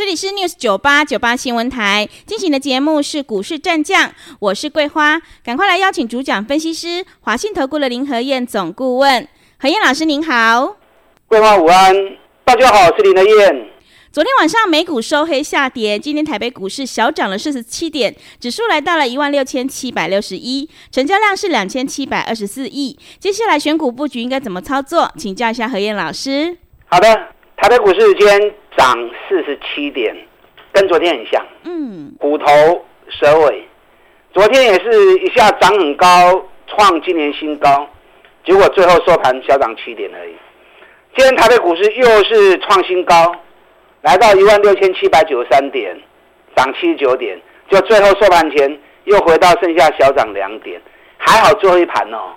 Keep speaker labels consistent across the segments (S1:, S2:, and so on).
S1: 这里是 News 九八九八新闻台进行的节目是股市战将，我是桂花，赶快来邀请主讲分析师华信投顾的林和燕总顾问，何燕老师您好，
S2: 桂花午安，大家好，我是林和燕。
S1: 昨天晚上美股收黑下跌，今天台北股市小涨了四十七点，指数来到了一万六千七百六十一，成交量是两千七百二十四亿。接下来选股布局应该怎么操作？请教一下何燕老师。
S2: 好的，台北股市今天。涨四十七点，跟昨天很像。嗯，虎头蛇尾，昨天也是一下涨很高，创今年新高，结果最后收盘小涨七点而已。今天台北股市又是创新高，来到一万六千七百九十三点，涨七十九点，就最后收盘前又回到剩下小涨两点，还好最后一盘哦。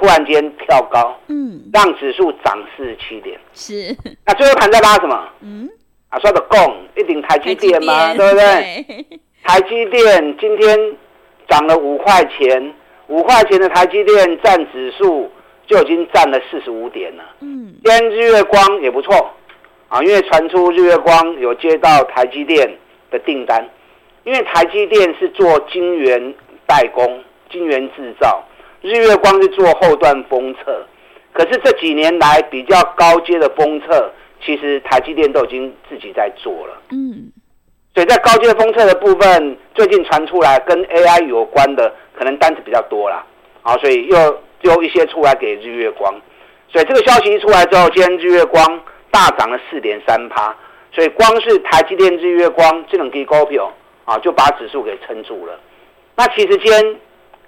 S2: 突然间跳高，嗯，让指数涨四十七点，
S1: 是。
S2: 那最后盘在拉什么？嗯，啊，说的供一顶台积电吗？对不对？对台积电今天涨了五块钱，五块钱的台积电占指数就已经占了四十五点了。嗯，今天日月光也不错啊，因为传出日月光有接到台积电的订单，因为台积电是做晶圆代工、晶圆制造。日月光是做后段封测，可是这几年来比较高阶的封测，其实台积电都已经自己在做了。嗯，所以在高阶封测的部分，最近传出来跟 AI 有关的，可能单子比较多了。好，所以又丢一些出来给日月光。所以这个消息一出来之后，今天日月光大涨了四点三趴。所以光是台积电、日月光这种低股票啊，就把指数给撑住了。那其实今天。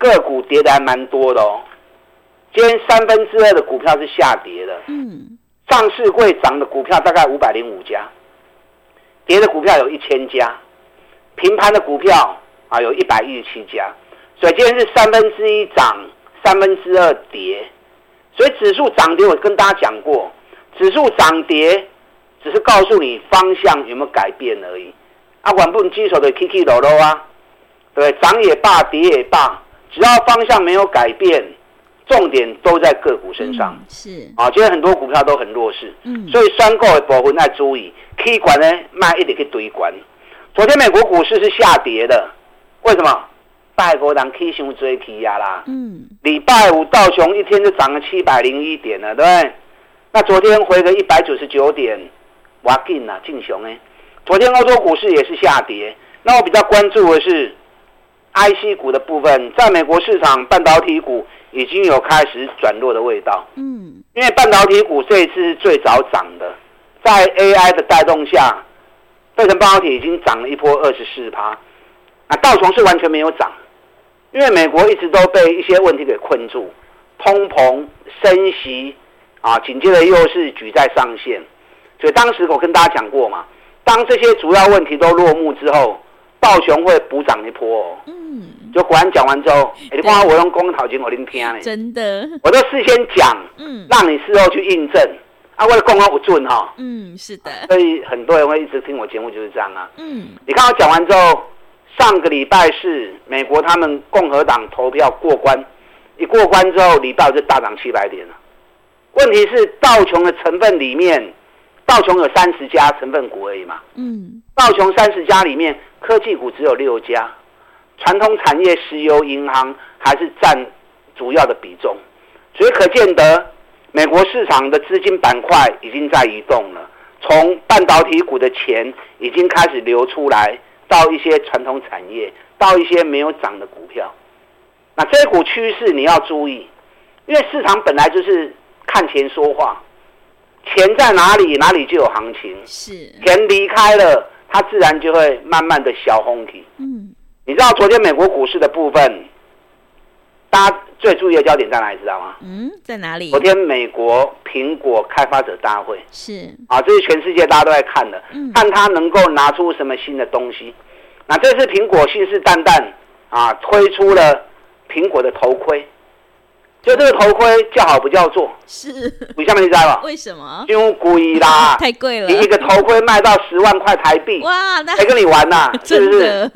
S2: 个股跌的还蛮多的哦，今天三分之二的股票是下跌的。嗯，上市会涨的股票大概五百零五家，跌的股票有一千家，平盘的股票啊有一百一十七家，所以今天是三分之一涨，三分之二跌。所以指数涨跌我跟大家讲过，指数涨跌只是告诉你方向有没有改变而已。啊，管不能棘手的起起落落啊，对，涨也罢，跌也罢。只要方向没有改变，重点都在个股身上。嗯、是啊，今天很多股票都很弱势。嗯，所以选股的部分要注意，K 管呢卖一点去堆管。昨天美国股市是下跌的，为什么？拜国人 K 熊追 K 呀啦。嗯，礼拜五道琼一天就涨了七百零一点了，对不对？那昨天回个一百九十九点，哇劲啊，劲熊哎！昨天欧洲股市也是下跌，那我比较关注的是。IC 股的部分，在美国市场，半导体股已经有开始转弱的味道。嗯，因为半导体股这一次是最早涨的，在 AI 的带动下，费城半导体已经涨了一波二十四趴。啊，道琼是完全没有涨，因为美国一直都被一些问题给困住，通膨、升息，啊，紧接着又是举债上限，所以当时我跟大家讲过嘛，当这些主要问题都落幕之后。道琼会补涨一波，哦，嗯，就果然讲完之后，欸、你看我用公讨金我聆听呢，
S1: 真的，
S2: 我都事先讲，嗯，让你事后去印证，啊，为了公告不准哈，
S1: 嗯，是的，
S2: 所以很多人会一直听我节目就是这样啊，嗯，你看我讲完之后，上个礼拜是美国他们共和党投票过关，一过关之后，礼拜就大涨七百点了，问题是道琼的成分里面。道琼有三十家成分股而已嘛，嗯，道琼三十家里面科技股只有六家，传统产业、石油、银行还是占主要的比重，所以可见得美国市场的资金板块已经在移动了，从半导体股的钱已经开始流出来，到一些传统产业，到一些没有涨的股票，那这股趋势你要注意，因为市场本来就是看钱说话。钱在哪里，哪里就有行情。是钱离开了，它自然就会慢慢的小红体。嗯，你知道昨天美国股市的部分，大家最注意的焦点在哪里？知道吗？
S1: 嗯，在哪里？
S2: 昨天美国苹果开发者大会
S1: 是
S2: 啊，这是全世界大家都在看的，嗯、看他能够拿出什么新的东西。那这次苹果信誓旦旦啊，推出了苹果的头盔。就这个头盔叫好不叫座，
S1: 是，
S2: 你下面你知道吗？
S1: 为什么？
S2: 因为贵啦，
S1: 太贵了。
S2: 你一个头盔卖到十万块台币，
S1: 哇，那
S2: 谁跟你玩呐、啊？是不是？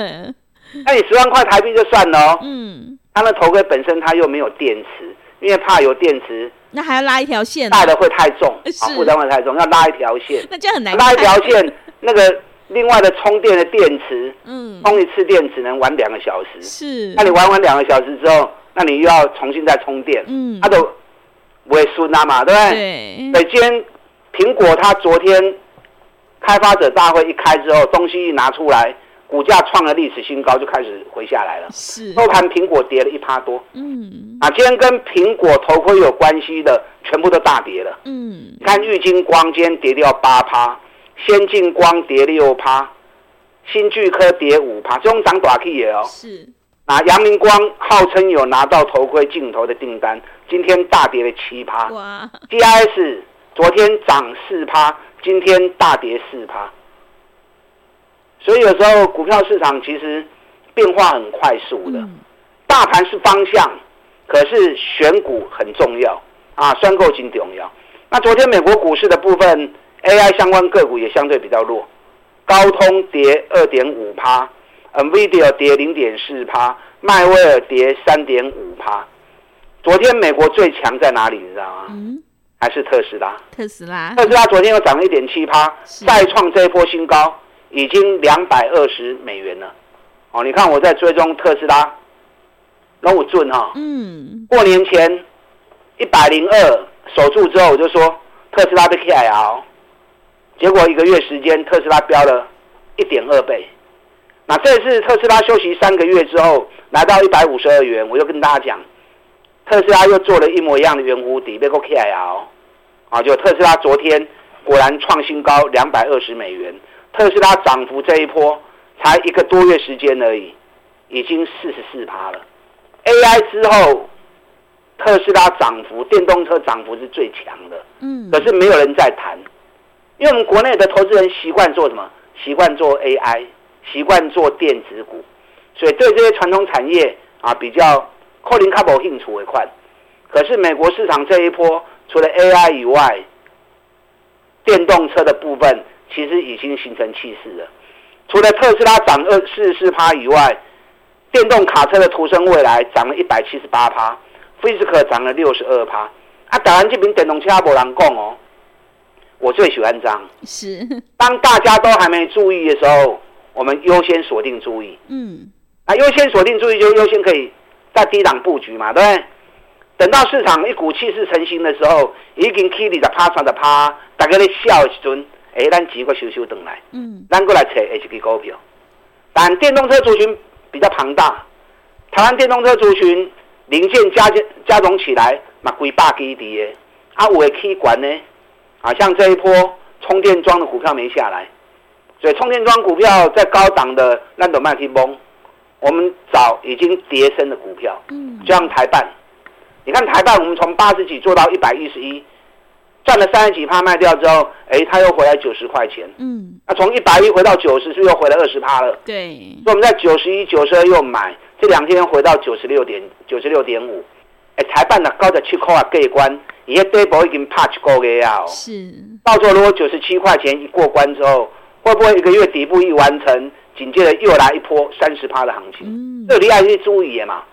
S2: 那你十万块台币就算了哦。
S1: 嗯。
S2: 它那头盔本身它又没有电池，因为怕有电池，
S1: 那还要拉一条线，
S2: 带的会太重，
S1: 是
S2: 负担会太重，要拉一条线。
S1: 那这样很难。
S2: 拉一条线，那个另外的充电的电池，嗯，充一次电只能玩两个小时。
S1: 是。那
S2: 你玩完两个小时之后，那你又要重新再充电，嗯，它都不会顺啊嘛，对不对？
S1: 对。
S2: 所以今天苹果它昨天开发者大会一开之后，东西一拿出来，股价创了历史新高，就开始回下来了。
S1: 是。
S2: 收盘苹果跌了一趴多，
S1: 嗯，
S2: 啊，今天跟苹果头盔有关系的全部都大跌了，
S1: 嗯，
S2: 你看玉晶光今天跌掉八趴，先进光跌六趴，新巨科跌五趴，这种涨短 K 也哦。
S1: 是。
S2: 那阳明光号称有拿到头盔镜头的订单，今天大跌了七趴。
S1: 哇
S2: ！DIS 昨天涨四趴，今天大跌四趴。所以有时候股票市场其实变化很快速的，大盘是方向，可是选股很重要啊，选购金重要。那昨天美国股市的部分，AI 相关个股也相对比较弱，高通跌二点五趴。NVIDIA 跌零点四趴，迈威尔跌三点五趴。昨天美国最强在哪里？你知道吗？嗯，还是特斯拉。
S1: 特斯拉，
S2: 特斯拉昨天又涨了一点七趴，再创这一波新高，已经两百二十美元了。哦，你看我在追踪特斯拉，龙武俊哈。嗯。过年前一百零二守住之后，我就说特斯拉的 KIL，结果一个月时间，特斯拉飙了一点二倍。那这次特斯拉休息三个月之后，来到一百五十二元，我就跟大家讲，特斯拉又做了一模一样的圆弧底，别个 KIL，啊，就特斯拉昨天果然创新高两百二十美元，特斯拉涨幅这一波才一个多月时间而已，已经四十四趴了。AI 之后，特斯拉涨幅，电动车涨幅是最强的，嗯，可是没有人在谈，因为我们国内的投资人习惯做什么？习惯做 AI。习惯做电子股，所以对这些传统产业啊比较可能较无兴趣为快。可是美国市场这一波，除了 AI 以外，电动车的部分其实已经形成气势了。除了特斯拉涨二四十四趴以外，电动卡车的途胜未来涨了一百七十八趴，Fisker 涨了六十二趴。啊，当然这边电动车没人讲哦，我最喜欢涨。
S1: 是，
S2: 当大家都还没注意的时候。我们优先锁定注意，嗯，啊，优先锁定注意就优先可以在低档布局嘛，对不对？等到市场一股气势成型的时候，已经起你的趴上的趴，大家咧笑的时阵，哎，咱几个修修等来，嗯，咱过来找 H K 股票。但电动车族群比较庞大，台湾电动车族群零件加加总起来嘛，几百基地的，啊，有的起管呢，啊，像这一波充电桩的股票没下来。所以充电桩股票在高档的那种卖气崩，我们找已经跌升的股票，嗯，就像台办，你看台办，我们从八十几做到一百一十一，赚了三十几趴卖掉之后，哎，它又回来九十块钱，嗯，那从一百一回到九十，是不是又回来二十趴了？
S1: 对，
S2: 所以我们在九十一、九十二又买，这两天回到九十六点九十六点五，哎，台办的高的七块啊，过关，而且底部已经趴一个月啊，
S1: 是，
S2: 到时候如果九十七块钱一过关之后。会不会一个月底部一完成，紧接着又来一波三十趴的行情？嗯，这里还是注意嘛。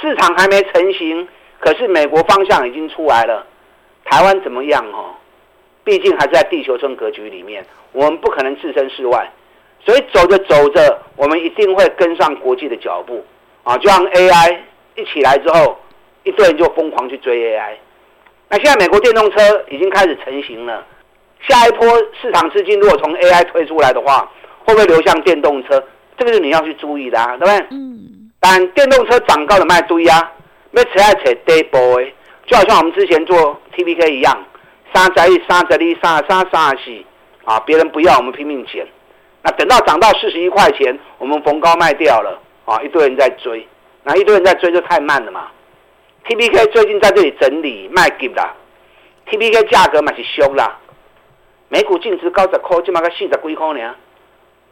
S2: 市场还没成型，可是美国方向已经出来了。台湾怎么样？哦，毕竟还是在地球村格局里面，我们不可能置身事外。所以走着走着，我们一定会跟上国际的脚步啊！就像 AI 一起来之后，一堆人就疯狂去追 AI。那现在美国电动车已经开始成型了。下一波市场资金如果从 AI 推出来的话，会不会流向电动车？这个是你要去注意的啊，对不对？嗯。但电动车涨高的卖堆啊，要扯爱扯底部的，就好像我们之前做 TPK 一样，三十一、三十二、三十三、三十四啊，别人不要，我们拼命捡。那等到涨到四十一块钱，我们逢高卖掉了啊，一堆人在追，那一堆人在追就太慢了嘛。TPK 最近在这里整理卖给啦，TPK 价格嘛是凶啦。每股净值高十块，起码个四十几块呢。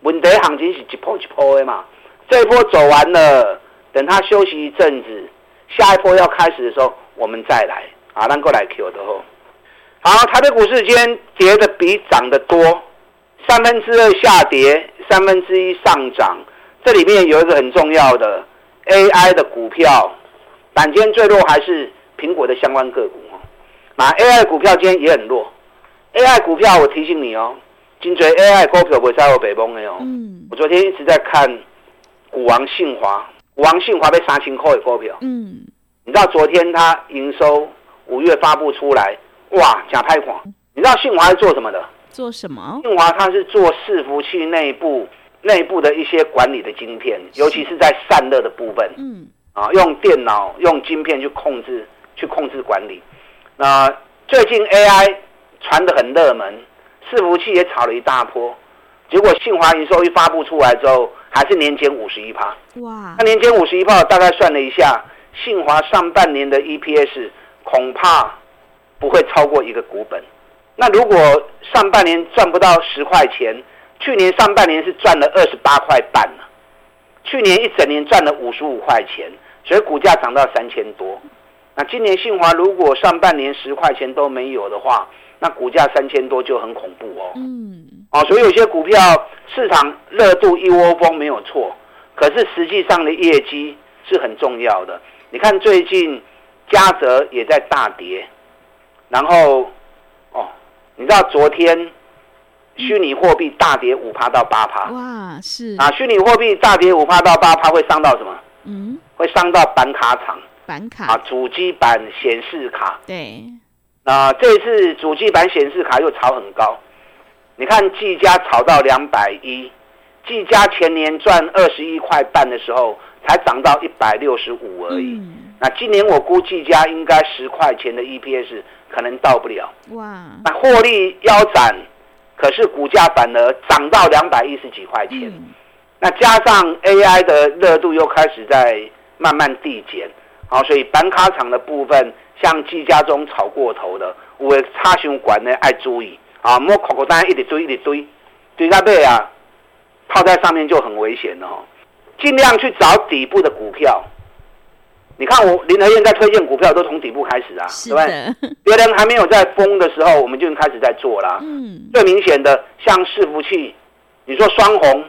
S2: 问题行情是一波一波的嘛，这一波走完了，等它休息一阵子，下一波要开始的时候，我们再来啊，让过来 Q 的后。好，台北股市今天跌的比涨的多，三分之二下跌，三分之一上涨。这里面有一个很重要的 AI 的股票，板间最弱还是苹果的相关个股哦。那 AI 股票今天也很弱，AI 股票我提醒你哦，今追 AI 股票不会再有北风的哦。嗯。我昨天一直在看股王信华，股王信华被杀千块的股票。嗯。你知道昨天他营收五月发布出来，哇，假太款。你知道信华是做什么的？
S1: 做什么？
S2: 信华它是做伺服器内部。内部的一些管理的晶片，尤其是在散热的部分，嗯，啊，用电脑用晶片去控制，去控制管理。那最近 AI 传得很热门，伺服器也炒了一大波，结果信华营收一发布出来之后，还是年减五十一趴。哇！那年减五十一趴，大概算了一下，信华上半年的 EPS 恐怕不会超过一个股本。那如果上半年赚不到十块钱，去年上半年是赚了二十八块半，去年一整年赚了五十五块钱，所以股价涨到三千多。那今年信华如果上半年十块钱都没有的话，那股价三千多就很恐怖哦。嗯，啊，所以有些股票市场热度一窝蜂没有错，可是实际上的业绩是很重要的。你看最近嘉泽也在大跌，然后哦，你知道昨天。虚拟货币大跌五趴到八趴，哇，是啊，虚拟货币大跌五趴到八趴会伤到什么？嗯，会伤到板卡厂，
S1: 板卡
S2: 啊，主机板显示卡。
S1: 对，
S2: 那这次主机板显示卡又炒很高，你看技嘉炒到两百一，技嘉前年赚二十一块半的时候才涨到一百六十五而已，嗯，那今年我估计家应该十块钱的 EPS 可能到不了，哇，那获利腰斩。可是股价反而涨到两百一十几块钱，嗯，那加上 AI 的热度又开始在慢慢递减，好，所以板卡厂的部分，像季家中炒过头的，有的插胸管呢爱注意啊，莫口口单一直堆一直堆，堆到背啊，套在上面就很危险了哦，尽量去找底部的股票。你看我林和燕在推荐股票都从底部开始啊，对不对？别人还没有在封的时候，我们就开始在做啦。嗯，最明显的像伺服器，你说双红，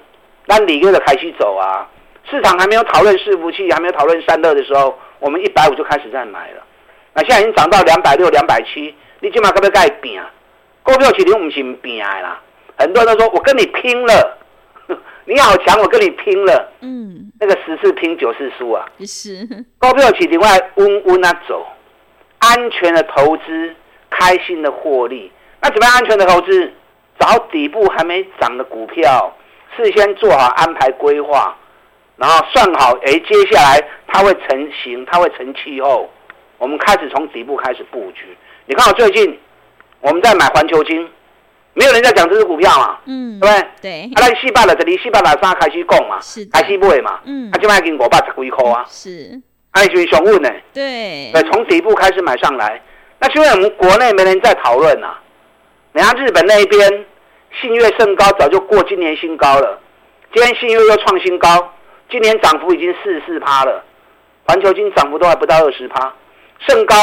S2: 那里面的开始走啊。市场还没有讨论伺服器，还没有讨论散热的时候，我们一百五就开始在买了。那现在已经涨到两百六、两百七，你起码可不可以盖拼啊？股票市场不是拼的啦，很多人都说我跟你拼了。你好强，我跟你拼了。嗯，那个十次拼九次输啊。是。股票市场外温温啊走，安全的投资，开心的获利。那怎么样安全的投资？找底部还没涨的股票，事先做好安排规划，然后算好，哎，接下来它会成型，它会成气候，我们开始从底部开始布局。你看我最近我们在买环球金。没有人在讲这支股票嘛，嗯，对不对？
S1: 对。
S2: 啊，咱四百了，这里、四百六十三开始讲嘛，是开始买嘛，嗯，啊，就卖给五百十几块啊，是，啊，是不是熊问呢？对，对，从底部开始买上来，那是因为我们国内没人在讨论啊，人家日本那一边信越盛高早就过今年新高了，今天信越又创新高，今年涨幅已经四十四趴了，环球金涨幅都还不到二十趴，盛高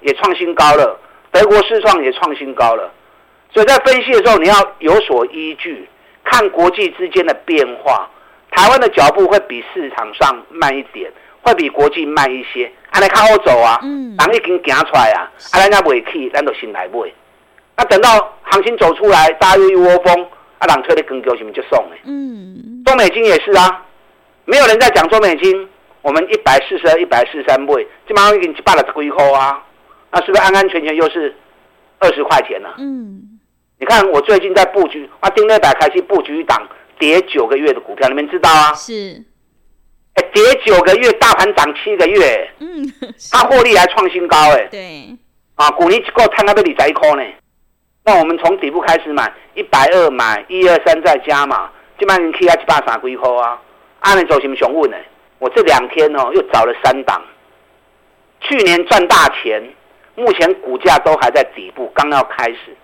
S2: 也创新高了，德国市创也创新高了。所以在分析的时候，你要有所依据，看国际之间的变化。台湾的脚步会比市场上慢一点，会比国际慢一些。啊，你看我走啊，嗯，人已经行出来啊，啊，人家未去，咱就先来买。那等到行情走出来，大家又一窝蜂，啊，人推的更高，是不是就送了？嗯，中美金也是啊，没有人在讲中美金，我们一百四十二、一百四十三倍，这马上已经一百了十几块啊，那是不是安安全全又是二十块钱呢？嗯。你看，我最近在布局，啊，丁乐百开始布局一档跌九个月的股票，你们知道啊？是，哎，跌九个月，大盘涨七个月，嗯，它获利还创新高，哎，对，啊，股尼够摊那个理财扣呢。那我们从底部开始买，一百二买，一二三再加嘛，基本上可以一百三几块啊。按你走什么雄问呢？我这两天哦，又找了三档，去年赚大钱，目前股价都还在底部，刚要开始。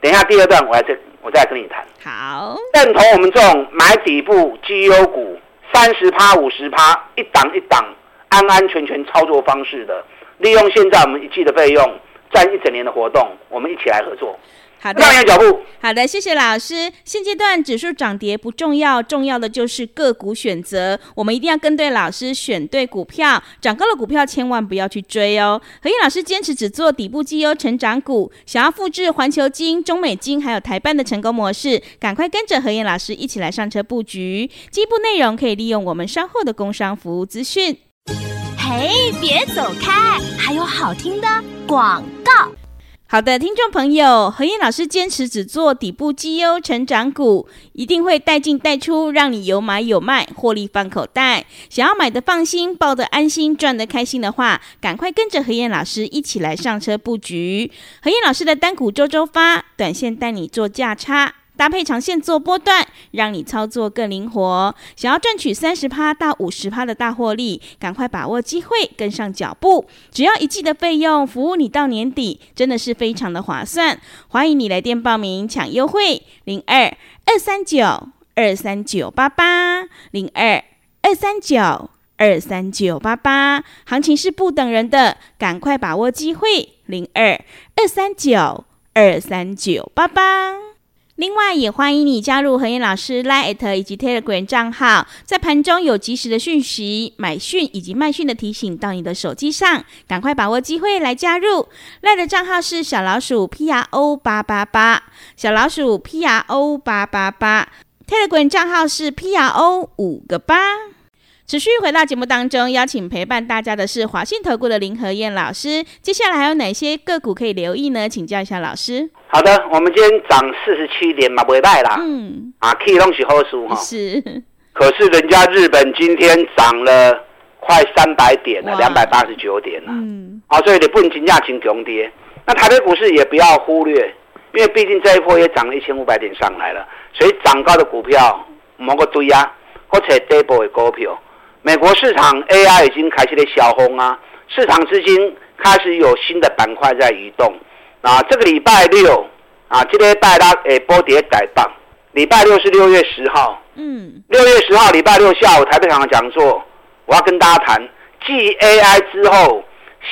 S2: 等一下，第二段我来这，我再跟你谈。好，认同我们这种买底部绩优股三十趴、五十趴，一档一档，安安全全操作方式的，利用现在我们一季的费用，赚一整年的活动，我们一起来合作。
S1: 好的，
S2: 慢脚步。
S1: 好的，谢谢老师。现阶段指数涨跌不重要，重要的就是个股选择。我们一定要跟对老师，选对股票。涨高的股票千万不要去追哦。何燕老师坚持只做底部绩优成长股。想要复制环球金、中美金还有台办的成功模式，赶快跟着何燕老师一起来上车布局。进一步内容可以利用我们稍后的工商服务资讯。
S3: 嘿，别走开，还有好听的广告。
S1: 好的，听众朋友，何燕老师坚持只做底部绩优成长股，一定会带进带出，让你有买有卖，获利放口袋。想要买的放心，抱的安心，赚的开心的话，赶快跟着何燕老师一起来上车布局。何燕老师的单股周周发，短线带你做价差。搭配长线做波段，让你操作更灵活。想要赚取三十趴到五十趴的大获利，赶快把握机会，跟上脚步。只要一季的费用，服务你到年底，真的是非常的划算。欢迎你来电报名抢优惠，零二二三九二三九八八，零二二三九二三九八八。行情是不等人的，赶快把握机会，零二二三九二三九八八。另外，也欢迎你加入何燕老师 Line@ 以及 Telegram 账号，在盘中有及时的讯息、买讯以及卖讯的提醒到你的手机上，赶快把握机会来加入。Line 的账号是小老鼠 P R O 八八八，小老鼠 P R O 八八八，Telegram 账号是 P R O 五个八。持续回到节目当中，邀请陪伴大家的是华信投顾的林和燕老师。接下来还有哪些个股可以留意呢？请教一下老师。
S2: 好的，我们今天涨四十七点嘛，不会败啦。
S1: 嗯，
S2: 啊，可以东西好输哈。
S1: 是。
S2: 可是人家日本今天涨了快三百点了，两百八十九点了。嗯。好，所以你不能金价请穷跌。那台北股市也不要忽略，因为毕竟这一波也涨了一千五百点上来了，所以涨高的股票某个堆呀，或者底部的股票。美国市场 AI 已经开始了小红啊，市场资金开始有新的板块在移动啊。这个礼拜六啊，这个礼拜拉诶波跌改棒。礼拜六是六月十号，嗯，六月十号礼拜六下午台北场的讲座，我要跟大家谈，继 AI 之后，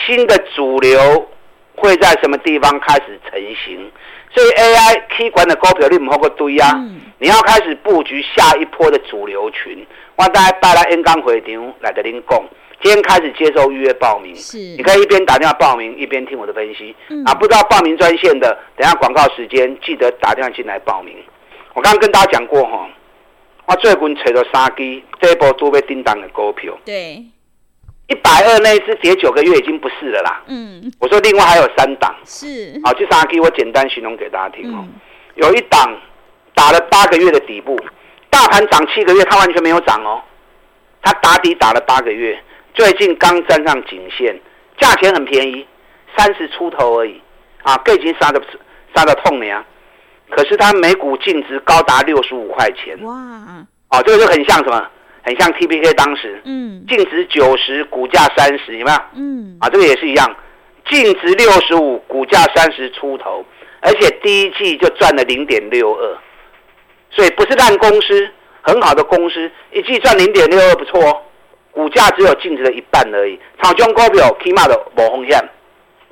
S2: 新的主流会在什么地方开始成型？所以 AI K 管的股票你唔好个堆啊，你要开始布局下一波的主流群。我带带来 N 刚会场来跟您讲，今天开始接受预约报名，是，你可以一边打电话报名，一边听我的分析。嗯、啊，不知道报名专线的，等下广告时间记得打电话进来报名。我刚刚跟大家讲过哈，我最近找到三支这一波都被叮当的股票，
S1: 对，
S2: 一百二那一支跌九个月已经不是了啦。嗯，我说另外还有三档，
S1: 是，
S2: 好，这三支我简单形容给大家听哦，嗯、有一档打了八个月的底部。大盘涨七个月，它完全没有涨哦。它打底打了八个月，最近刚站上颈线，价钱很便宜，三十出头而已啊，已经杀的杀的痛了呀。可是它每股净值高达六十五块钱哇！哦，这个就很像什么？很像 TPK 当时，嗯，净值九十，股价三十，有没有？嗯，啊，这个也是一样，净值六十五，股价三十出头，而且第一季就赚了零点六二。所以不是烂公司，很好的公司，一季赚零点六二不错哦，股价只有净值的一半而已。炒中股票起码的无风险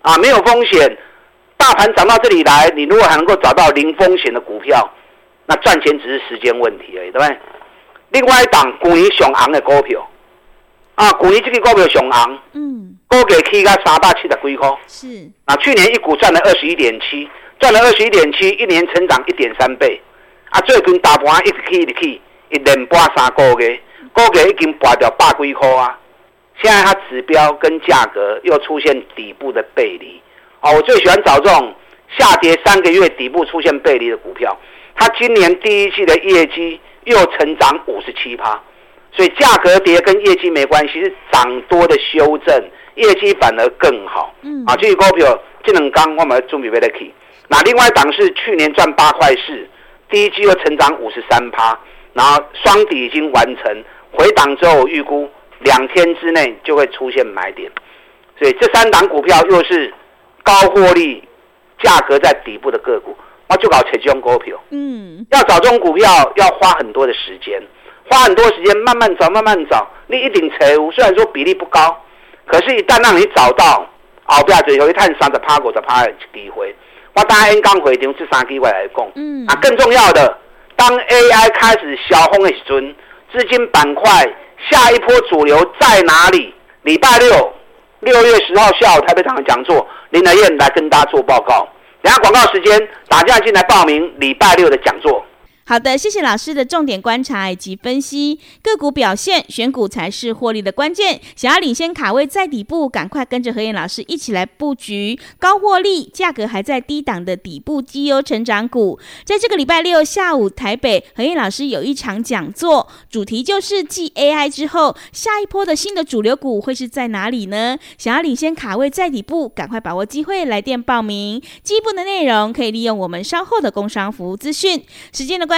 S2: 啊，没有风险。大盘涨到这里来，你如果还能够找到零风险的股票，那赚钱只是时间问题而已，对不对？另外一档股息上昂的股票啊，股息这个股票上昂，嗯，股价起个三百七十几块，是啊，去年一股赚了二十一点七，赚了二十一点七，一年成长一点三倍。啊，最近大盘一直起一直起，一连拔三个月，股价已经拔掉百几块啊！现在它指标跟价格又出现底部的背离，哦，我最喜欢找这种下跌三个月底部出现背离的股票。它今年第一季的业绩又成长五十七趴，所以价格跌跟业绩没关系，是涨多的修正，业绩反而更好。嗯，啊，这个股票这两天我们准备要来去。那另外一档是去年赚八块四。第一季又成长五十三趴，然后双底已经完成回档之后，我预估两天之内就会出现买点，所以这三档股票又是高获利、价格在底部的个股，我就搞这种股票。嗯，要找这种股票要花很多的时间，花很多时间慢慢找，慢慢找。你一定财务虽然说比例不高，可是一旦让你找到，后边最后一探三十趴、五十趴的机会。我当然刚回场这三机会来讲，嗯，啊，更重要的，当 AI 开始消风的时阵，资金板块下一波主流在哪里？礼拜六六月十号下午台北场的讲座，林来燕来跟大家做报告。等下广告时间，打电话进来报名礼拜六的讲座。
S1: 好的，谢谢老师的重点观察以及分析，个股表现，选股才是获利的关键。想要领先卡位在底部，赶快跟着何燕老师一起来布局高获利、价格还在低档的底部绩优成长股。在这个礼拜六下午，台北何燕老师有一场讲座，主题就是继 AI 之后，下一波的新的主流股会是在哪里呢？想要领先卡位在底部，赶快把握机会来电报名。进一步的内容可以利用我们稍后的工商服务资讯。时间的关。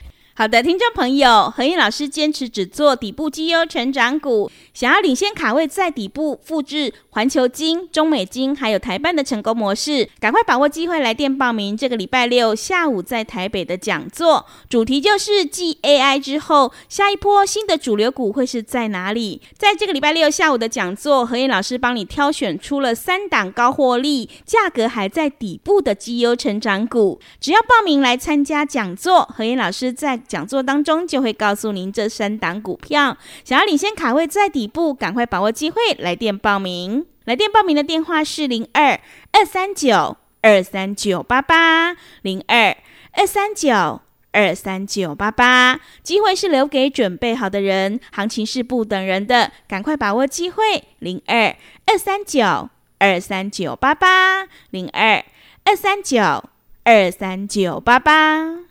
S1: 好的，听众朋友，和彦老师坚持只做底部绩优成长股，想要领先卡位在底部，复制环球金、中美金还有台办的成功模式，赶快把握机会来电报名。这个礼拜六下午在台北的讲座，主题就是继 AI 之后，下一波新的主流股会是在哪里？在这个礼拜六下午的讲座，和彦老师帮你挑选出了三档高获利、价格还在底部的绩优成长股，只要报名来参加讲座，和彦老师在讲座当中就会告诉您这三档股票，想要领先卡位在底部，赶快把握机会来电报名。来电报名的电话是零二二三九二三九八八零二二三九二三九八八。机会是留给准备好的人，行情是不等人的，赶快把握机会。零二二三九二三九八八零二二三九二三九八八。